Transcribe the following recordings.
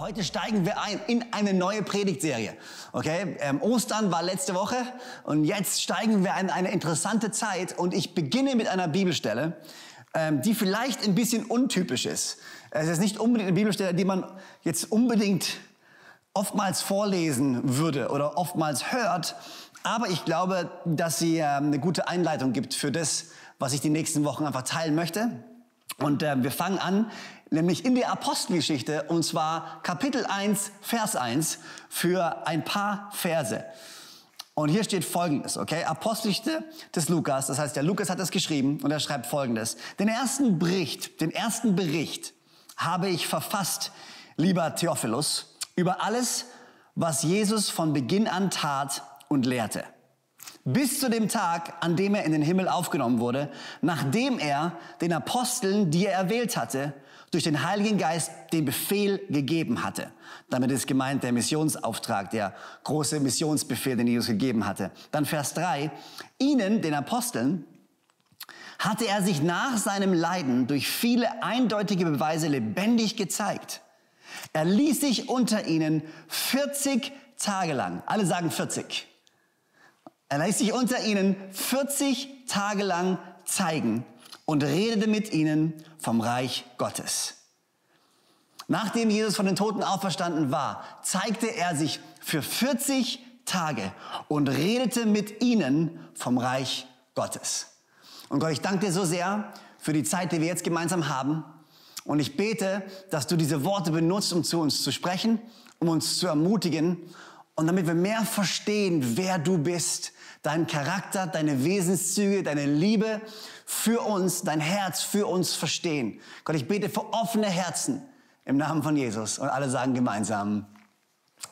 Heute steigen wir ein in eine neue Predigtserie. Okay, ähm, Ostern war letzte Woche und jetzt steigen wir in eine interessante Zeit und ich beginne mit einer Bibelstelle, ähm, die vielleicht ein bisschen untypisch ist. Es ist nicht unbedingt eine Bibelstelle, die man jetzt unbedingt oftmals vorlesen würde oder oftmals hört, aber ich glaube, dass sie ähm, eine gute Einleitung gibt für das, was ich die nächsten Wochen einfach teilen möchte. Und äh, wir fangen an, nämlich in der Apostelgeschichte, und zwar Kapitel 1, Vers 1, für ein paar Verse. Und hier steht Folgendes, okay? Apostelgeschichte des Lukas, das heißt, der Lukas hat das geschrieben und er schreibt Folgendes. Den ersten Bericht, den ersten Bericht habe ich verfasst, lieber Theophilus, über alles, was Jesus von Beginn an tat und lehrte bis zu dem Tag, an dem er in den Himmel aufgenommen wurde, nachdem er den Aposteln, die er erwählt hatte, durch den Heiligen Geist den Befehl gegeben hatte. Damit ist gemeint der Missionsauftrag, der große Missionsbefehl, den Jesus gegeben hatte. Dann Vers 3. Ihnen, den Aposteln, hatte er sich nach seinem Leiden durch viele eindeutige Beweise lebendig gezeigt. Er ließ sich unter ihnen 40 Tage lang, alle sagen 40, er ließ sich unter ihnen 40 Tage lang zeigen und redete mit ihnen vom Reich Gottes. Nachdem Jesus von den Toten auferstanden war, zeigte er sich für 40 Tage und redete mit ihnen vom Reich Gottes. Und Gott, ich danke dir so sehr für die Zeit, die wir jetzt gemeinsam haben. Und ich bete, dass du diese Worte benutzt, um zu uns zu sprechen, um uns zu ermutigen und damit wir mehr verstehen, wer du bist, deinen Charakter, deine Wesenszüge, deine Liebe für uns, dein Herz für uns verstehen. Gott, ich bete für offene Herzen im Namen von Jesus. Und alle sagen gemeinsam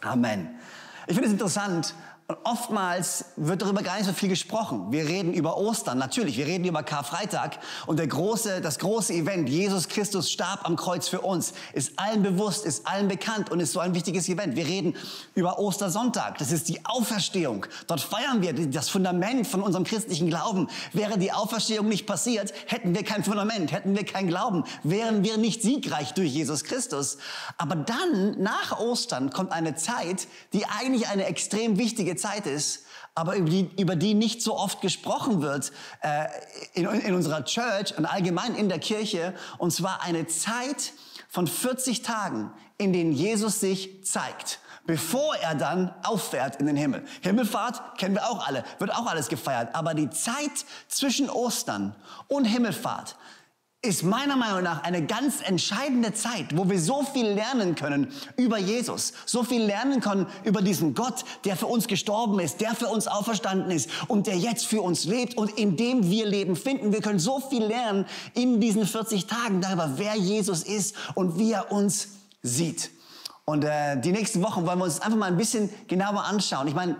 Amen. Ich finde es interessant, und oftmals wird darüber gar nicht so viel gesprochen. Wir reden über Ostern, natürlich. Wir reden über Karfreitag. Und der große, das große Event, Jesus Christus starb am Kreuz für uns, ist allen bewusst, ist allen bekannt und ist so ein wichtiges Event. Wir reden über Ostersonntag. Das ist die Auferstehung. Dort feiern wir das Fundament von unserem christlichen Glauben. Wäre die Auferstehung nicht passiert, hätten wir kein Fundament, hätten wir kein Glauben, wären wir nicht siegreich durch Jesus Christus. Aber dann, nach Ostern, kommt eine Zeit, die eigentlich eine extrem wichtige Zeit ist, aber über die, über die nicht so oft gesprochen wird äh, in, in unserer Church und allgemein in der Kirche. Und zwar eine Zeit von 40 Tagen, in denen Jesus sich zeigt bevor er dann auffährt in den Himmel. Himmelfahrt kennen wir auch alle, wird auch alles gefeiert. Aber die Zeit zwischen Ostern und Himmelfahrt ist meiner Meinung nach eine ganz entscheidende Zeit, wo wir so viel lernen können über Jesus, so viel lernen können über diesen Gott, der für uns gestorben ist, der für uns auferstanden ist und der jetzt für uns lebt und in dem wir Leben finden. Wir können so viel lernen in diesen 40 Tagen darüber, wer Jesus ist und wie er uns sieht. Und äh, die nächsten Wochen wollen wir uns einfach mal ein bisschen genauer anschauen. Ich meine,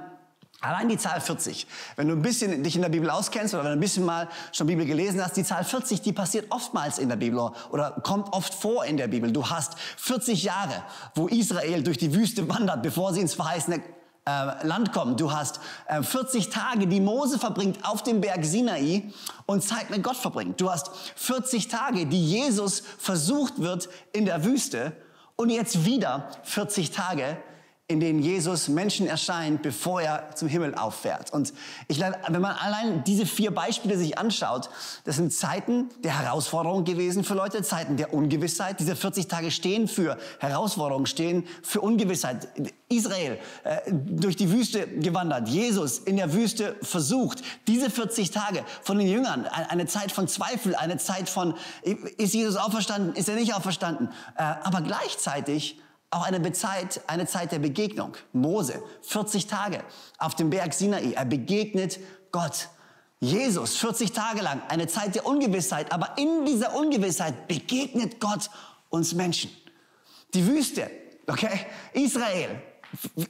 Allein die Zahl 40. Wenn du ein bisschen dich in der Bibel auskennst oder wenn du ein bisschen mal schon Bibel gelesen hast, die Zahl 40, die passiert oftmals in der Bibel oder kommt oft vor in der Bibel. Du hast 40 Jahre, wo Israel durch die Wüste wandert, bevor sie ins verheißene äh, Land kommen. Du hast äh, 40 Tage, die Mose verbringt auf dem Berg Sinai und Zeit mit Gott verbringt. Du hast 40 Tage, die Jesus versucht wird in der Wüste und jetzt wieder 40 Tage, in denen Jesus Menschen erscheint, bevor er zum Himmel auffährt. Und ich, wenn man allein diese vier Beispiele sich anschaut, das sind Zeiten der Herausforderung gewesen für Leute, Zeiten der Ungewissheit. Diese 40 Tage stehen für Herausforderungen, stehen für Ungewissheit. Israel äh, durch die Wüste gewandert, Jesus in der Wüste versucht. Diese 40 Tage von den Jüngern, eine Zeit von Zweifel, eine Zeit von, ist Jesus auferstanden, ist er nicht auferstanden? Äh, aber gleichzeitig auch eine Zeit, eine Zeit der Begegnung. Mose, 40 Tage auf dem Berg Sinai. Er begegnet Gott. Jesus, 40 Tage lang, eine Zeit der Ungewissheit. Aber in dieser Ungewissheit begegnet Gott uns Menschen. Die Wüste, okay? Israel,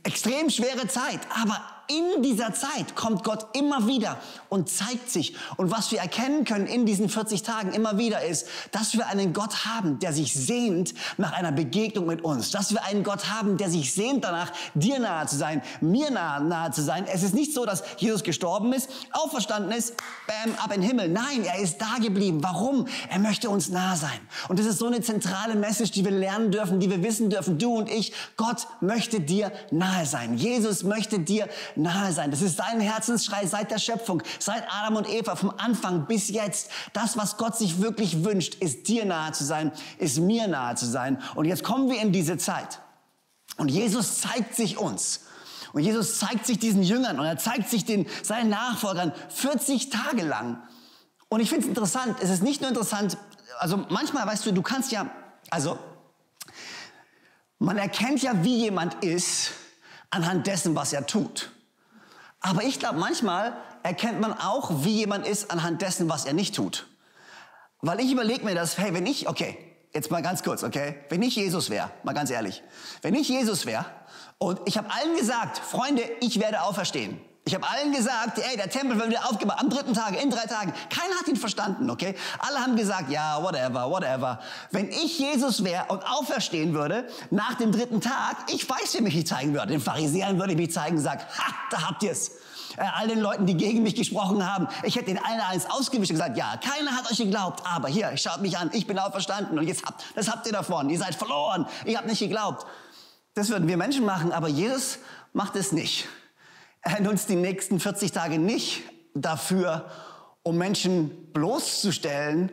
extrem schwere Zeit. Aber in dieser Zeit kommt Gott immer wieder und zeigt sich. Und was wir erkennen können in diesen 40 Tagen immer wieder ist, dass wir einen Gott haben, der sich sehnt nach einer Begegnung mit uns. Dass wir einen Gott haben, der sich sehnt danach, dir nahe zu sein, mir nahe, nahe zu sein. Es ist nicht so, dass Jesus gestorben ist, auferstanden ist, bam, ab in den Himmel. Nein, er ist da geblieben. Warum? Er möchte uns nahe sein. Und das ist so eine zentrale Message, die wir lernen dürfen, die wir wissen dürfen, du und ich. Gott möchte dir nahe sein. Jesus möchte dir nahe sein. Das ist sein Herzensschrei seit der Schöpfung, seit Adam und Eva, vom Anfang bis jetzt. Das, was Gott sich wirklich wünscht, ist dir nahe zu sein, ist mir nahe zu sein. Und jetzt kommen wir in diese Zeit. Und Jesus zeigt sich uns. Und Jesus zeigt sich diesen Jüngern und er zeigt sich den, seinen Nachfolgern 40 Tage lang. Und ich finde es interessant, es ist nicht nur interessant, also manchmal weißt du, du kannst ja, also man erkennt ja, wie jemand ist anhand dessen, was er tut. Aber ich glaube, manchmal erkennt man auch, wie jemand ist anhand dessen, was er nicht tut. Weil ich überlege mir das, hey, wenn ich, okay, jetzt mal ganz kurz, okay, wenn ich Jesus wäre, mal ganz ehrlich, wenn ich Jesus wäre und ich habe allen gesagt, Freunde, ich werde auferstehen. Ich habe allen gesagt, ey, der Tempel wird wieder aufgebaut am dritten Tag, in drei Tagen. Keiner hat ihn verstanden, okay? Alle haben gesagt, ja, whatever, whatever. Wenn ich Jesus wäre und auferstehen würde nach dem dritten Tag, ich weiß, wie mich ich zeigen würde. Den Pharisäern würde ich mich zeigen und sagen, ha, da habt ihr's. Äh, all den Leuten, die gegen mich gesprochen haben, ich hätte den allen eins ausgewischt und gesagt, ja, keiner hat euch geglaubt, aber hier, schaut mich an, ich bin auferstanden und jetzt habt, das habt ihr davon. Ihr seid verloren, ihr habt nicht geglaubt. Das würden wir Menschen machen, aber Jesus macht es nicht. Er nutzt die nächsten 40 Tage nicht dafür, um Menschen bloßzustellen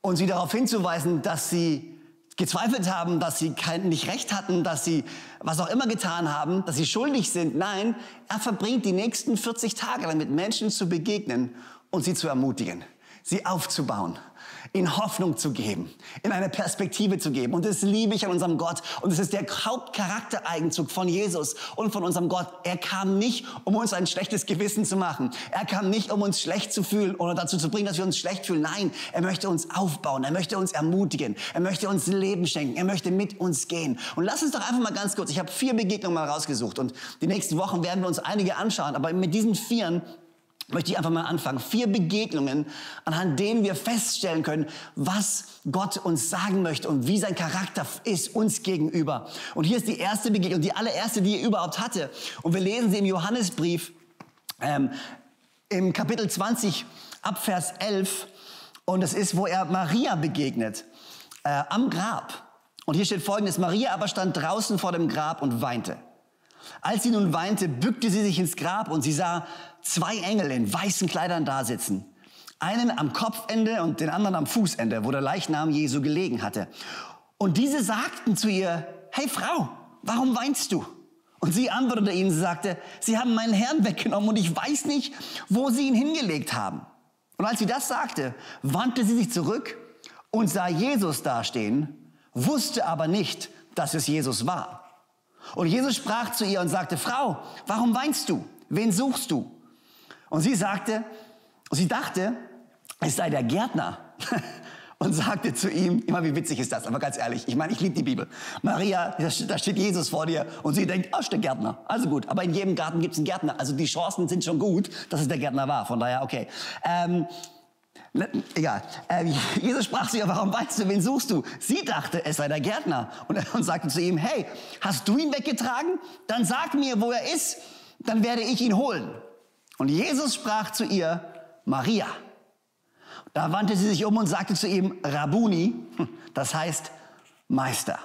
und sie darauf hinzuweisen, dass sie gezweifelt haben, dass sie kein, nicht recht hatten, dass sie was auch immer getan haben, dass sie schuldig sind. Nein, er verbringt die nächsten 40 Tage damit, Menschen zu begegnen und sie zu ermutigen, sie aufzubauen in Hoffnung zu geben, in eine Perspektive zu geben. Und das liebe ich an unserem Gott. Und es ist der Hauptcharaktereigenzug von Jesus und von unserem Gott. Er kam nicht, um uns ein schlechtes Gewissen zu machen. Er kam nicht, um uns schlecht zu fühlen oder dazu zu bringen, dass wir uns schlecht fühlen. Nein, er möchte uns aufbauen. Er möchte uns ermutigen. Er möchte uns Leben schenken. Er möchte mit uns gehen. Und lass uns doch einfach mal ganz kurz, ich habe vier Begegnungen mal rausgesucht und die nächsten Wochen werden wir uns einige anschauen. Aber mit diesen vieren möchte ich einfach mal anfangen. Vier Begegnungen, anhand denen wir feststellen können, was Gott uns sagen möchte und wie sein Charakter ist uns gegenüber. Und hier ist die erste Begegnung, die allererste, die er überhaupt hatte. Und wir lesen sie im Johannesbrief ähm, im Kapitel 20 ab Vers 11. Und es ist, wo er Maria begegnet, äh, am Grab. Und hier steht folgendes, Maria aber stand draußen vor dem Grab und weinte. Als sie nun weinte, bückte sie sich ins Grab und sie sah zwei Engel in weißen Kleidern dasitzen. Einen am Kopfende und den anderen am Fußende, wo der Leichnam Jesu gelegen hatte. Und diese sagten zu ihr, hey Frau, warum weinst du? Und sie antwortete ihnen, sie sagte, sie haben meinen Herrn weggenommen und ich weiß nicht, wo sie ihn hingelegt haben. Und als sie das sagte, wandte sie sich zurück und sah Jesus dastehen, wusste aber nicht, dass es Jesus war. Und Jesus sprach zu ihr und sagte, Frau, warum weinst du? Wen suchst du? Und sie sagte, sie dachte, es sei der Gärtner. Und sagte zu ihm, immer wie witzig ist das, aber ganz ehrlich, ich meine, ich liebe die Bibel. Maria, da steht Jesus vor dir und sie denkt, ach, ist der Gärtner. Also gut, aber in jedem Garten gibt es einen Gärtner. Also die Chancen sind schon gut, dass es der Gärtner war. Von daher, okay. Ähm, Ne, egal. Äh, Jesus sprach zu ihr, warum weißt du, wen suchst du? Sie dachte, es sei der Gärtner und, und sagte zu ihm, hey, hast du ihn weggetragen? Dann sag mir, wo er ist, dann werde ich ihn holen. Und Jesus sprach zu ihr, Maria. Da wandte sie sich um und sagte zu ihm, Rabuni, das heißt Meister.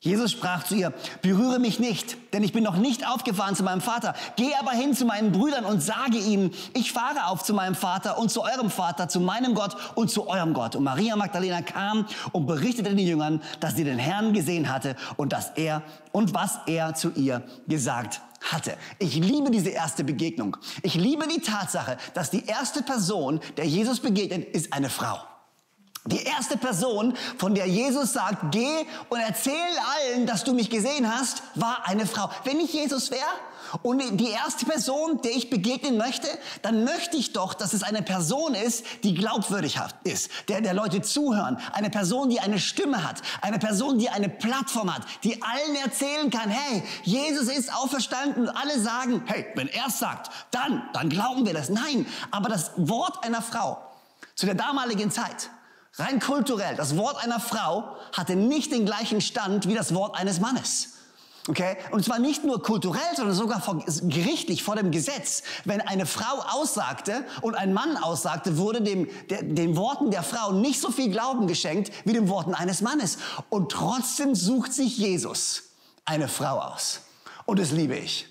Jesus sprach zu ihr, berühre mich nicht, denn ich bin noch nicht aufgefahren zu meinem Vater. Geh aber hin zu meinen Brüdern und sage ihnen, ich fahre auf zu meinem Vater und zu eurem Vater, zu meinem Gott und zu eurem Gott. Und Maria Magdalena kam und berichtete den Jüngern, dass sie den Herrn gesehen hatte und dass er und was er zu ihr gesagt hatte. Ich liebe diese erste Begegnung. Ich liebe die Tatsache, dass die erste Person, der Jesus begegnet, ist eine Frau. Die erste Person, von der Jesus sagt, geh und erzähl allen, dass du mich gesehen hast, war eine Frau. Wenn ich Jesus wäre und die erste Person, der ich begegnen möchte, dann möchte ich doch, dass es eine Person ist, die glaubwürdig ist, der, der Leute zuhören. Eine Person, die eine Stimme hat. Eine Person, die eine Plattform hat, die allen erzählen kann, hey, Jesus ist auferstanden und alle sagen, hey, wenn er es sagt, dann, dann glauben wir das. Nein, aber das Wort einer Frau zu der damaligen Zeit, Rein kulturell, das Wort einer Frau hatte nicht den gleichen Stand wie das Wort eines Mannes. Okay? Und zwar nicht nur kulturell, sondern sogar vor, gerichtlich vor dem Gesetz. Wenn eine Frau aussagte und ein Mann aussagte, wurde dem, der, den Worten der Frau nicht so viel Glauben geschenkt wie den Worten eines Mannes. Und trotzdem sucht sich Jesus eine Frau aus. Und das liebe ich.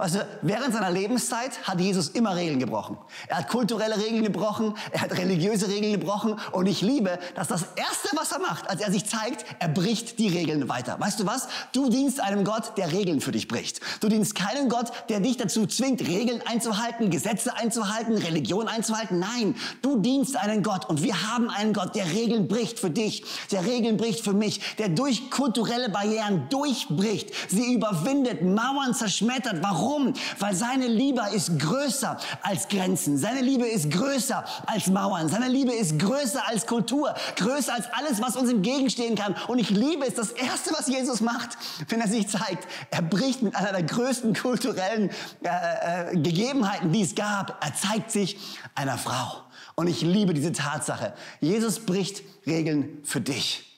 Weißt du, während seiner Lebenszeit hat Jesus immer Regeln gebrochen. Er hat kulturelle Regeln gebrochen, er hat religiöse Regeln gebrochen und ich liebe, dass das Erste, was er macht, als er sich zeigt, er bricht die Regeln weiter. Weißt du was? Du dienst einem Gott, der Regeln für dich bricht. Du dienst keinem Gott, der dich dazu zwingt, Regeln einzuhalten, Gesetze einzuhalten, Religion einzuhalten. Nein, du dienst einen Gott und wir haben einen Gott, der Regeln bricht für dich, der Regeln bricht für mich, der durch kulturelle Barrieren durchbricht, sie überwindet, Mauern zerschmettert. Warum? Warum? Weil seine Liebe ist größer als Grenzen. Seine Liebe ist größer als Mauern. Seine Liebe ist größer als Kultur. Größer als alles, was uns entgegenstehen kann. Und ich liebe es. Das Erste, was Jesus macht, wenn er sich zeigt, er bricht mit einer der größten kulturellen äh, äh, Gegebenheiten, die es gab. Er zeigt sich einer Frau. Und ich liebe diese Tatsache. Jesus bricht Regeln für dich.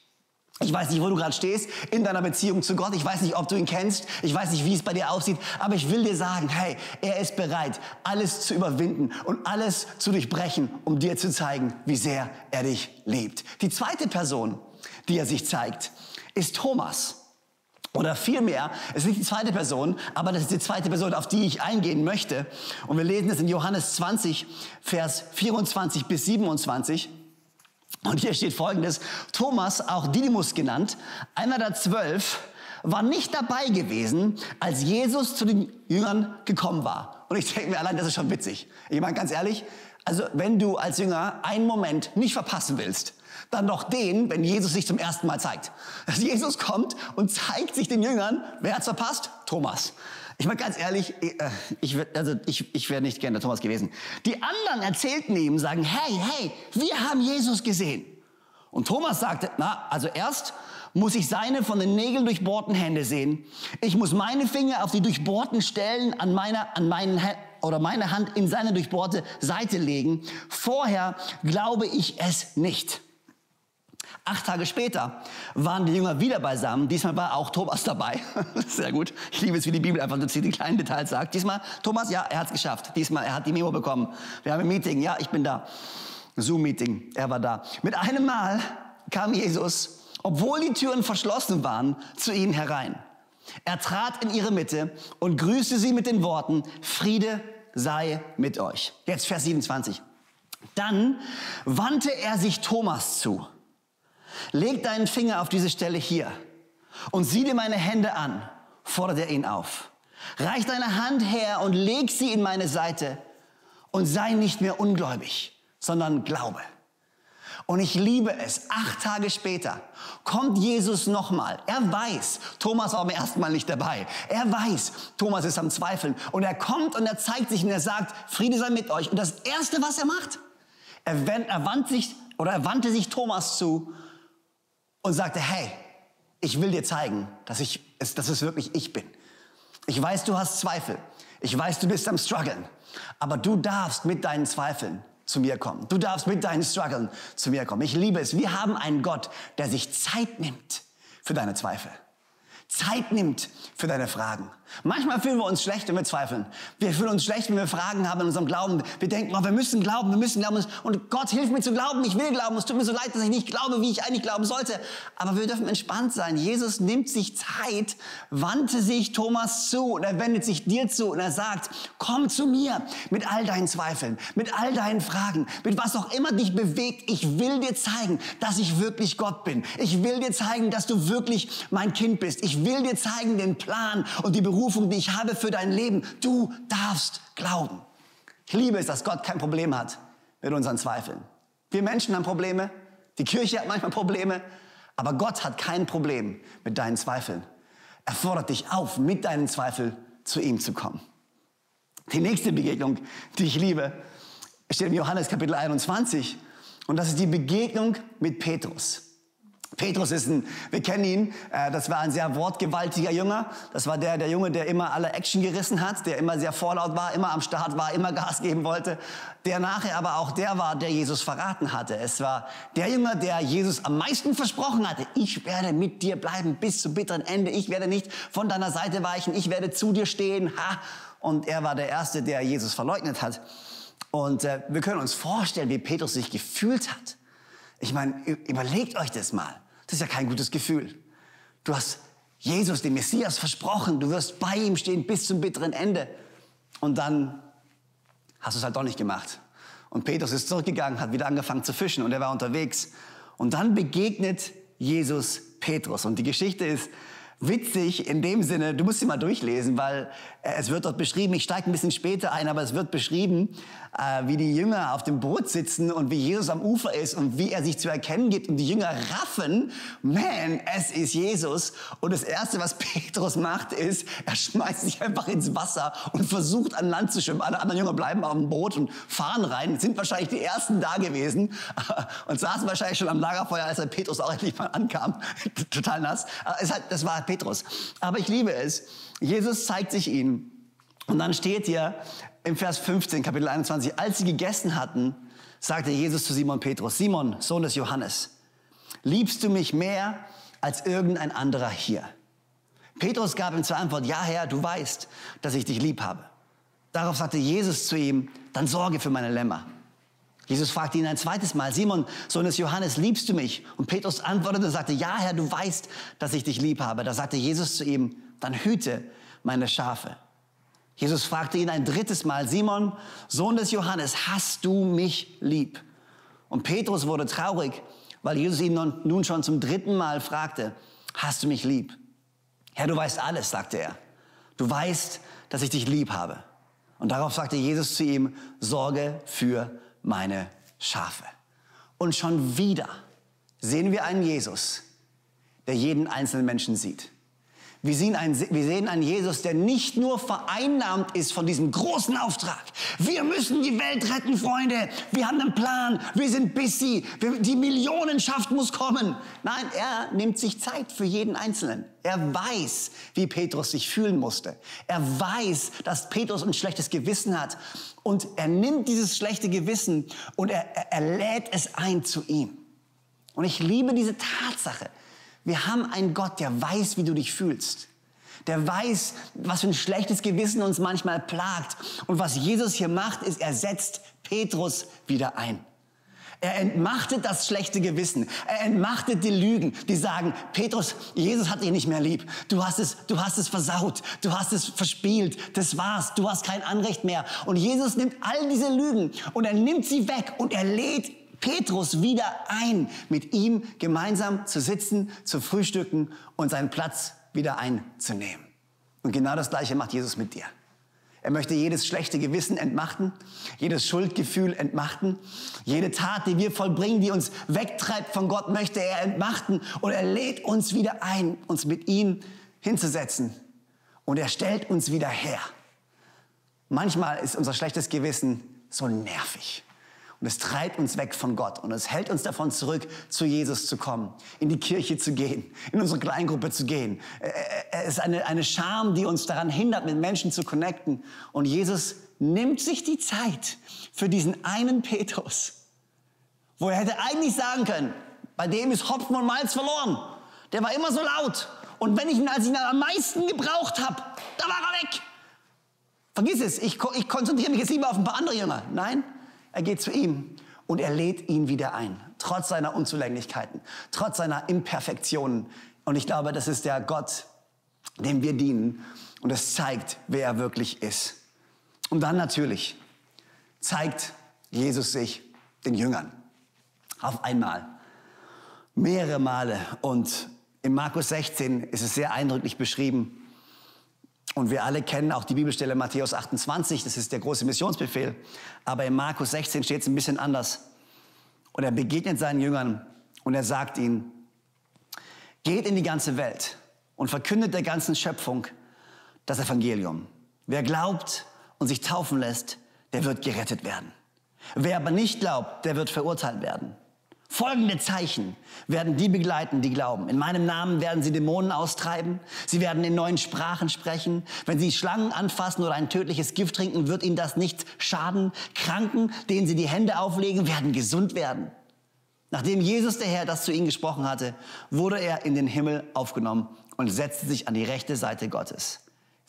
Ich weiß nicht, wo du gerade stehst in deiner Beziehung zu Gott. Ich weiß nicht, ob du ihn kennst. Ich weiß nicht, wie es bei dir aussieht. Aber ich will dir sagen, hey, er ist bereit, alles zu überwinden und alles zu durchbrechen, um dir zu zeigen, wie sehr er dich liebt. Die zweite Person, die er sich zeigt, ist Thomas. Oder vielmehr, es ist nicht die zweite Person, aber das ist die zweite Person, auf die ich eingehen möchte. Und wir lesen es in Johannes 20, Vers 24 bis 27. Und hier steht folgendes, Thomas, auch Didymus genannt, einer der zwölf, war nicht dabei gewesen, als Jesus zu den Jüngern gekommen war. Und ich denke mir allein, das ist schon witzig. Ich meine ganz ehrlich, also wenn du als Jünger einen Moment nicht verpassen willst, dann doch den, wenn Jesus sich zum ersten Mal zeigt. Dass Jesus kommt und zeigt sich den Jüngern, wer hat's verpasst? Thomas. Ich meine ganz ehrlich, äh, ich, also ich, ich wäre nicht gerne der Thomas gewesen. Die anderen erzählten ihm, sagen, hey, hey, wir haben Jesus gesehen. Und Thomas sagte, na, also erst muss ich seine von den Nägeln durchbohrten Hände sehen. Ich muss meine Finger auf die durchbohrten Stellen an meiner, an meinen oder meine Hand in seine durchbohrte Seite legen. Vorher glaube ich es nicht. Acht Tage später waren die Jünger wieder beisammen. Diesmal war auch Thomas dabei. Sehr gut. Ich liebe es, wie die Bibel einfach so die kleinen Details sagt. Diesmal, Thomas, ja, er hat es geschafft. Diesmal, er hat die Memo bekommen. Wir haben ein Meeting. Ja, ich bin da. Zoom-Meeting. Er war da. Mit einem Mal kam Jesus, obwohl die Türen verschlossen waren, zu ihnen herein. Er trat in ihre Mitte und grüßte sie mit den Worten, Friede sei mit euch. Jetzt Vers 27. Dann wandte er sich Thomas zu Leg deinen Finger auf diese Stelle hier und sieh dir meine Hände an, fordert er ihn auf. Reich deine Hand her und leg sie in meine Seite und sei nicht mehr ungläubig, sondern glaube. Und ich liebe es, acht Tage später kommt Jesus nochmal. Er weiß, Thomas war beim ersten Mal nicht dabei. Er weiß, Thomas ist am Zweifeln. Und er kommt und er zeigt sich und er sagt, Friede sei mit euch. Und das Erste, was er macht, er, er wandte sich, oder er wandte sich Thomas zu und sagte, hey, ich will dir zeigen, dass, ich, dass es wirklich ich bin. Ich weiß, du hast Zweifel. Ich weiß, du bist am struggeln. Aber du darfst mit deinen Zweifeln zu mir kommen. Du darfst mit deinen Struggeln zu mir kommen. Ich liebe es. Wir haben einen Gott, der sich Zeit nimmt für deine Zweifel. Zeit nimmt für deine Fragen. Manchmal fühlen wir uns schlecht, wenn wir zweifeln. Wir fühlen uns schlecht, wenn wir Fragen haben in unserem Glauben. Wir denken, oh, wir müssen glauben, wir müssen glauben. Und Gott hilft mir zu glauben, ich will glauben. Es tut mir so leid, dass ich nicht glaube, wie ich eigentlich glauben sollte. Aber wir dürfen entspannt sein. Jesus nimmt sich Zeit, wandte sich Thomas zu und er wendet sich dir zu und er sagt, komm zu mir mit all deinen Zweifeln, mit all deinen Fragen, mit was auch immer dich bewegt. Ich will dir zeigen, dass ich wirklich Gott bin. Ich will dir zeigen, dass du wirklich mein Kind bist. Ich will dir zeigen den Plan und die Berufung Berufung, die ich habe für dein Leben. Du darfst glauben. Ich liebe es, dass Gott kein Problem hat mit unseren Zweifeln. Wir Menschen haben Probleme, Die Kirche hat manchmal Probleme, aber Gott hat kein Problem mit deinen Zweifeln. Er fordert dich auf, mit deinen Zweifeln zu ihm zu kommen. Die nächste Begegnung, die ich liebe, steht im Johannes Kapitel 21 und das ist die Begegnung mit Petrus. Petrus ist ein, wir kennen ihn, äh, das war ein sehr wortgewaltiger Jünger. Das war der, der Junge, der immer alle Action gerissen hat, der immer sehr vorlaut war, immer am Start war, immer Gas geben wollte. Der nachher aber auch der war, der Jesus verraten hatte. Es war der Jünger, der Jesus am meisten versprochen hatte. Ich werde mit dir bleiben bis zum bitteren Ende. Ich werde nicht von deiner Seite weichen. Ich werde zu dir stehen. Ha! Und er war der Erste, der Jesus verleugnet hat. Und äh, wir können uns vorstellen, wie Petrus sich gefühlt hat. Ich meine, überlegt euch das mal. Das ist ja kein gutes Gefühl. Du hast Jesus, den Messias, versprochen. Du wirst bei ihm stehen bis zum bitteren Ende. Und dann hast du es halt doch nicht gemacht. Und Petrus ist zurückgegangen, hat wieder angefangen zu fischen und er war unterwegs. Und dann begegnet Jesus Petrus. Und die Geschichte ist witzig in dem Sinne, du musst sie mal durchlesen, weil äh, es wird dort beschrieben, ich steige ein bisschen später ein, aber es wird beschrieben, äh, wie die Jünger auf dem Boot sitzen und wie Jesus am Ufer ist und wie er sich zu erkennen gibt und die Jünger raffen, man, es ist Jesus. Und das Erste, was Petrus macht, ist, er schmeißt sich einfach ins Wasser und versucht an Land zu schwimmen. Alle anderen Jünger bleiben auf dem Boot und fahren rein, sind wahrscheinlich die Ersten da gewesen und saßen wahrscheinlich schon am Lagerfeuer, als der Petrus auch endlich mal ankam, total nass. Das war Petrus. Aber ich liebe es. Jesus zeigt sich ihnen. Und dann steht hier im Vers 15, Kapitel 21, als sie gegessen hatten, sagte Jesus zu Simon Petrus, Simon, Sohn des Johannes, liebst du mich mehr als irgendein anderer hier? Petrus gab ihm zur Antwort, ja Herr, du weißt, dass ich dich lieb habe. Darauf sagte Jesus zu ihm, dann sorge für meine Lämmer. Jesus fragte ihn ein zweites Mal, Simon, Sohn des Johannes, liebst du mich? Und Petrus antwortete und sagte, ja Herr, du weißt, dass ich dich lieb habe. Da sagte Jesus zu ihm, dann hüte meine Schafe. Jesus fragte ihn ein drittes Mal, Simon, Sohn des Johannes, hast du mich lieb? Und Petrus wurde traurig, weil Jesus ihn nun schon zum dritten Mal fragte, hast du mich lieb? Herr, du weißt alles, sagte er. Du weißt, dass ich dich lieb habe. Und darauf sagte Jesus zu ihm, sorge für meine Schafe. Und schon wieder sehen wir einen Jesus, der jeden einzelnen Menschen sieht. Wir sehen, einen, wir sehen einen Jesus, der nicht nur vereinnahmt ist von diesem großen Auftrag. Wir müssen die Welt retten, Freunde. Wir haben einen Plan. Wir sind busy. Wir, die Millionenschaft muss kommen. Nein, er nimmt sich Zeit für jeden Einzelnen. Er weiß, wie Petrus sich fühlen musste. Er weiß, dass Petrus ein schlechtes Gewissen hat. Und er nimmt dieses schlechte Gewissen und er, er, er lädt es ein zu ihm. Und ich liebe diese Tatsache. Wir haben einen Gott, der weiß, wie du dich fühlst. Der weiß, was für ein schlechtes Gewissen uns manchmal plagt. Und was Jesus hier macht, ist, er setzt Petrus wieder ein. Er entmachtet das schlechte Gewissen. Er entmachtet die Lügen, die sagen, Petrus, Jesus hat dich nicht mehr lieb. Du hast es, du hast es versaut. Du hast es verspielt. Das war's. Du hast kein Anrecht mehr. Und Jesus nimmt all diese Lügen und er nimmt sie weg und er lädt Petrus wieder ein, mit ihm gemeinsam zu sitzen, zu frühstücken und seinen Platz wieder einzunehmen. Und genau das Gleiche macht Jesus mit dir. Er möchte jedes schlechte Gewissen entmachten, jedes Schuldgefühl entmachten, jede Tat, die wir vollbringen, die uns wegtreibt von Gott, möchte er entmachten und er lädt uns wieder ein, uns mit ihm hinzusetzen und er stellt uns wieder her. Manchmal ist unser schlechtes Gewissen so nervig. Und es treibt uns weg von Gott und es hält uns davon zurück, zu Jesus zu kommen, in die Kirche zu gehen, in unsere Kleingruppe zu gehen. Es ist eine, eine Scham, die uns daran hindert, mit Menschen zu connecten. Und Jesus nimmt sich die Zeit für diesen einen Petrus, wo er hätte eigentlich sagen können, bei dem ist Hopfen und Malz verloren. Der war immer so laut. Und wenn ich ihn, als ich ihn am meisten gebraucht habe, da war er weg. Vergiss es, ich, ich konzentriere mich jetzt lieber auf ein paar andere Jünger. Nein, er geht zu ihm und er lädt ihn wieder ein, trotz seiner Unzulänglichkeiten, trotz seiner Imperfektionen. Und ich glaube, das ist der Gott, dem wir dienen. Und es zeigt, wer er wirklich ist. Und dann natürlich zeigt Jesus sich den Jüngern. Auf einmal. Mehrere Male. Und in Markus 16 ist es sehr eindrücklich beschrieben, und wir alle kennen auch die Bibelstelle Matthäus 28, das ist der große Missionsbefehl. Aber in Markus 16 steht es ein bisschen anders. Und er begegnet seinen Jüngern Und er sagt ihnen, geht in die ganze Welt und verkündet der ganzen Schöpfung das Evangelium. Wer glaubt und sich taufen lässt, der wird gerettet werden. Wer aber nicht glaubt, der wird verurteilt werden. Folgende Zeichen werden die begleiten, die glauben. In meinem Namen werden sie Dämonen austreiben. Sie werden in neuen Sprachen sprechen. Wenn sie Schlangen anfassen oder ein tödliches Gift trinken, wird ihnen das nicht schaden. Kranken, denen sie die Hände auflegen, werden gesund werden. Nachdem Jesus der Herr das zu ihnen gesprochen hatte, wurde er in den Himmel aufgenommen und setzte sich an die rechte Seite Gottes.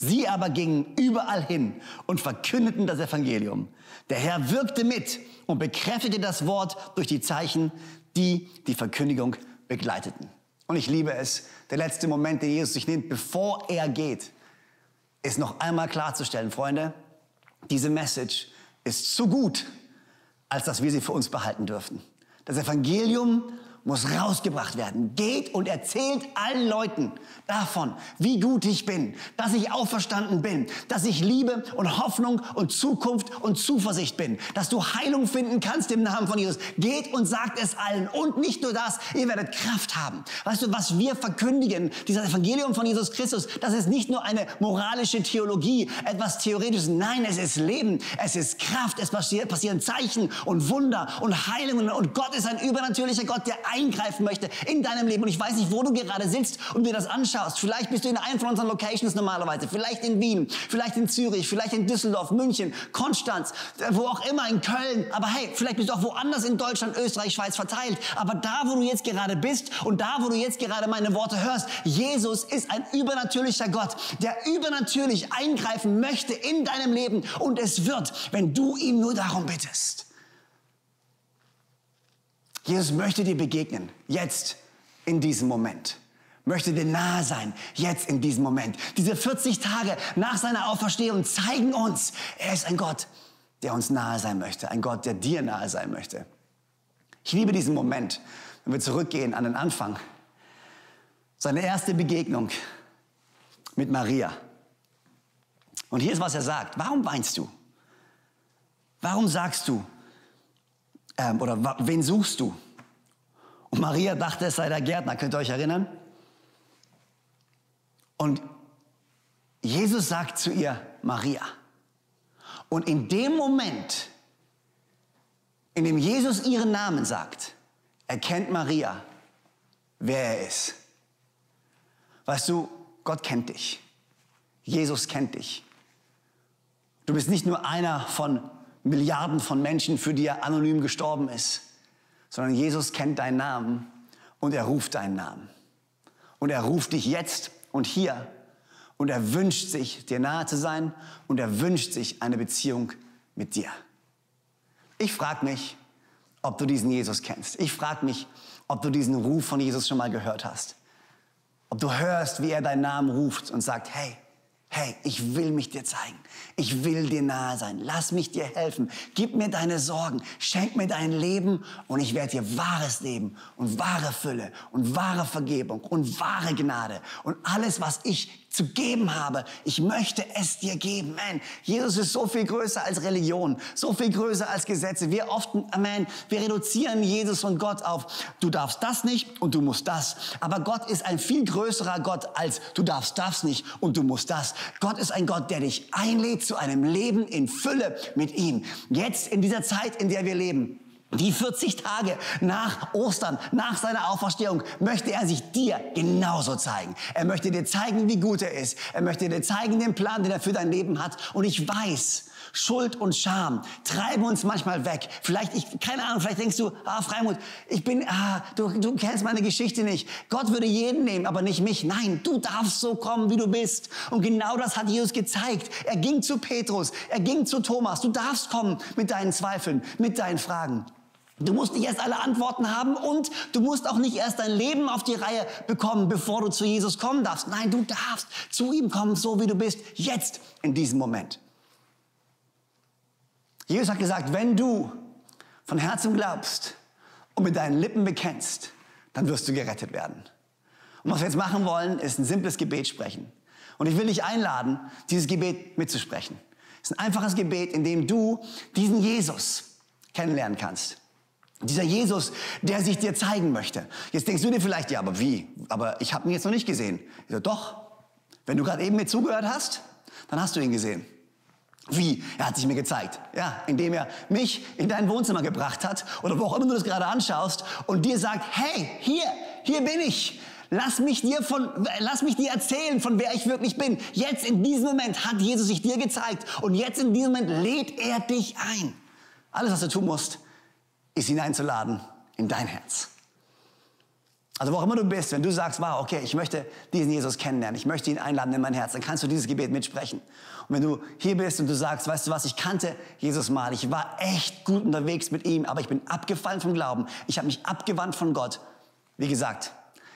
Sie aber gingen überall hin und verkündeten das Evangelium. Der Herr wirkte mit und bekräftigte das Wort durch die Zeichen, die die Verkündigung begleiteten. Und ich liebe es, der letzte Moment, den Jesus sich nimmt, bevor er geht, ist noch einmal klarzustellen, Freunde, diese Message ist zu gut, als dass wir sie für uns behalten dürften. Das Evangelium muss rausgebracht werden. Geht und erzählt allen Leuten davon, wie gut ich bin, dass ich auferstanden bin, dass ich Liebe und Hoffnung und Zukunft und Zuversicht bin, dass du Heilung finden kannst im Namen von Jesus. Geht und sagt es allen. Und nicht nur das, ihr werdet Kraft haben. Weißt du, was wir verkündigen, dieses Evangelium von Jesus Christus, das ist nicht nur eine moralische Theologie, etwas Theoretisches. Nein, es ist Leben, es ist Kraft, es passieren Zeichen und Wunder und Heilungen. Und Gott ist ein übernatürlicher Gott, der eingreifen möchte in deinem Leben. Und ich weiß nicht, wo du gerade sitzt und dir das anschaust. Vielleicht bist du in einer von unseren Locations normalerweise. Vielleicht in Wien, vielleicht in Zürich, vielleicht in Düsseldorf, München, Konstanz, wo auch immer, in Köln. Aber hey, vielleicht bist du auch woanders in Deutschland, Österreich, Schweiz verteilt. Aber da, wo du jetzt gerade bist und da, wo du jetzt gerade meine Worte hörst, Jesus ist ein übernatürlicher Gott, der übernatürlich eingreifen möchte in deinem Leben. Und es wird, wenn du ihm nur darum bittest. Jesus möchte dir begegnen, jetzt, in diesem Moment. Möchte dir nahe sein, jetzt in diesem Moment. Diese 40 Tage nach seiner Auferstehung zeigen uns, er ist ein Gott, der uns nahe sein möchte. Ein Gott, der dir nahe sein möchte. Ich liebe diesen Moment, wenn wir zurückgehen an den Anfang. Seine erste Begegnung mit Maria. Und hier ist, was er sagt. Warum weinst du? Warum sagst du, ähm, oder wen suchst du? Und Maria dachte, es sei der Gärtner, könnt ihr euch erinnern? Und Jesus sagt zu ihr, Maria. Und in dem Moment, in dem Jesus ihren Namen sagt, erkennt Maria, wer er ist. Weißt du, Gott kennt dich. Jesus kennt dich. Du bist nicht nur einer von Milliarden von Menschen, für die er anonym gestorben ist, sondern Jesus kennt deinen Namen und er ruft deinen Namen. Und er ruft dich jetzt und hier und er wünscht sich, dir nahe zu sein und er wünscht sich eine Beziehung mit dir. Ich frage mich, ob du diesen Jesus kennst. Ich frage mich, ob du diesen Ruf von Jesus schon mal gehört hast. Ob du hörst, wie er deinen Namen ruft und sagt, hey, hey, ich will mich dir zeigen. Ich will dir nahe sein. Lass mich dir helfen. Gib mir deine Sorgen. Schenk mir dein Leben und ich werde dir wahres Leben und wahre Fülle und wahre Vergebung und wahre Gnade und alles, was ich zu geben habe. Ich möchte es dir geben. Man, Jesus ist so viel größer als Religion, so viel größer als Gesetze. Wir oft, man, wir reduzieren Jesus und Gott auf, du darfst das nicht und du musst das. Aber Gott ist ein viel größerer Gott als du darfst das nicht und du musst das. Gott ist ein Gott, der dich einlädt zu einem Leben in Fülle mit ihm. Jetzt in dieser Zeit, in der wir leben. Die 40 Tage nach Ostern, nach seiner Auferstehung, möchte er sich dir genauso zeigen. Er möchte dir zeigen, wie gut er ist. Er möchte dir zeigen den Plan, den er für dein Leben hat. Und ich weiß, Schuld und Scham treiben uns manchmal weg. Vielleicht, ich, keine Ahnung, vielleicht denkst du, ah, Freimut, ich bin, ah, du, du kennst meine Geschichte nicht. Gott würde jeden nehmen, aber nicht mich. Nein, du darfst so kommen, wie du bist. Und genau das hat Jesus gezeigt. Er ging zu Petrus, er ging zu Thomas. Du darfst kommen mit deinen Zweifeln, mit deinen Fragen. Du musst nicht erst alle Antworten haben und du musst auch nicht erst dein Leben auf die Reihe bekommen, bevor du zu Jesus kommen darfst. Nein, du darfst zu ihm kommen, so wie du bist, jetzt in diesem Moment. Jesus hat gesagt, wenn du von Herzen glaubst und mit deinen Lippen bekennst, dann wirst du gerettet werden. Und was wir jetzt machen wollen, ist ein simples Gebet sprechen. Und ich will dich einladen, dieses Gebet mitzusprechen. Es ist ein einfaches Gebet, in dem du diesen Jesus kennenlernen kannst. Dieser Jesus, der sich dir zeigen möchte. Jetzt denkst du dir vielleicht, ja, aber wie? Aber ich habe ihn jetzt noch nicht gesehen. So, doch, wenn du gerade eben mir zugehört hast, dann hast du ihn gesehen. Wie? Er hat sich mir gezeigt. Ja, indem er mich in dein Wohnzimmer gebracht hat oder wo auch immer du das gerade anschaust und dir sagt, hey, hier, hier bin ich. Lass mich dir von, lass mich dir erzählen, von wer ich wirklich bin. Jetzt in diesem Moment hat Jesus sich dir gezeigt und jetzt in diesem Moment lädt er dich ein. Alles, was du tun musst, ist ihn einzuladen in dein Herz. Also wo auch immer du bist, wenn du sagst, wow, okay, ich möchte diesen Jesus kennenlernen, ich möchte ihn einladen in mein Herz, dann kannst du dieses Gebet mitsprechen. Und wenn du hier bist und du sagst, weißt du was, ich kannte Jesus mal, ich war echt gut unterwegs mit ihm, aber ich bin abgefallen vom Glauben, ich habe mich abgewandt von Gott. Wie gesagt,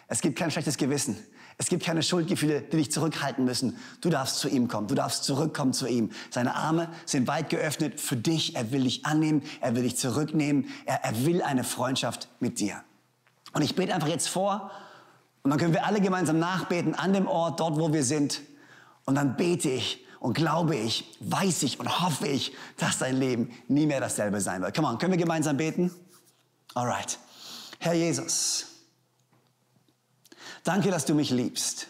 es gibt kein schlechtes Gewissen. Es gibt keine Schuldgefühle, die dich zurückhalten müssen. Du darfst zu ihm kommen. Du darfst zurückkommen zu ihm. Seine Arme sind weit geöffnet für dich. Er will dich annehmen. Er will dich zurücknehmen. Er, er will eine Freundschaft mit dir. Und ich bete einfach jetzt vor und dann können wir alle gemeinsam nachbeten an dem Ort, dort wo wir sind. Und dann bete ich und glaube ich, weiß ich und hoffe ich, dass dein Leben nie mehr dasselbe sein wird. Come on, können wir gemeinsam beten? Alright. Herr Jesus, danke, dass du mich liebst.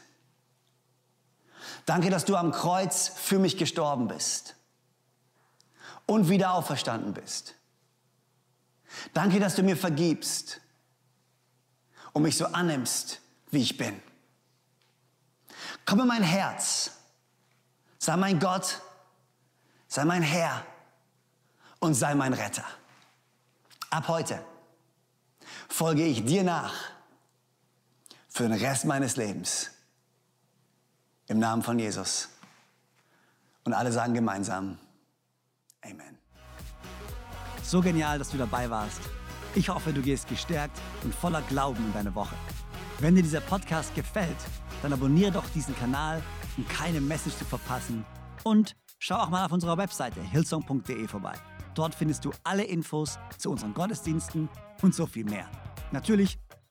Danke, dass du am Kreuz für mich gestorben bist und wieder auferstanden bist. Danke, dass du mir vergibst und mich so annimmst, wie ich bin. Komm in mein Herz, sei mein Gott, sei mein Herr und sei mein Retter. Ab heute folge ich dir nach für den Rest meines Lebens. Im Namen von Jesus. Und alle sagen gemeinsam Amen. So genial, dass du dabei warst. Ich hoffe, du gehst gestärkt und voller Glauben in deine Woche. Wenn dir dieser Podcast gefällt, dann abonniere doch diesen Kanal, um keine Message zu verpassen. Und schau auch mal auf unserer Webseite hillsong.de vorbei. Dort findest du alle Infos zu unseren Gottesdiensten und so viel mehr. Natürlich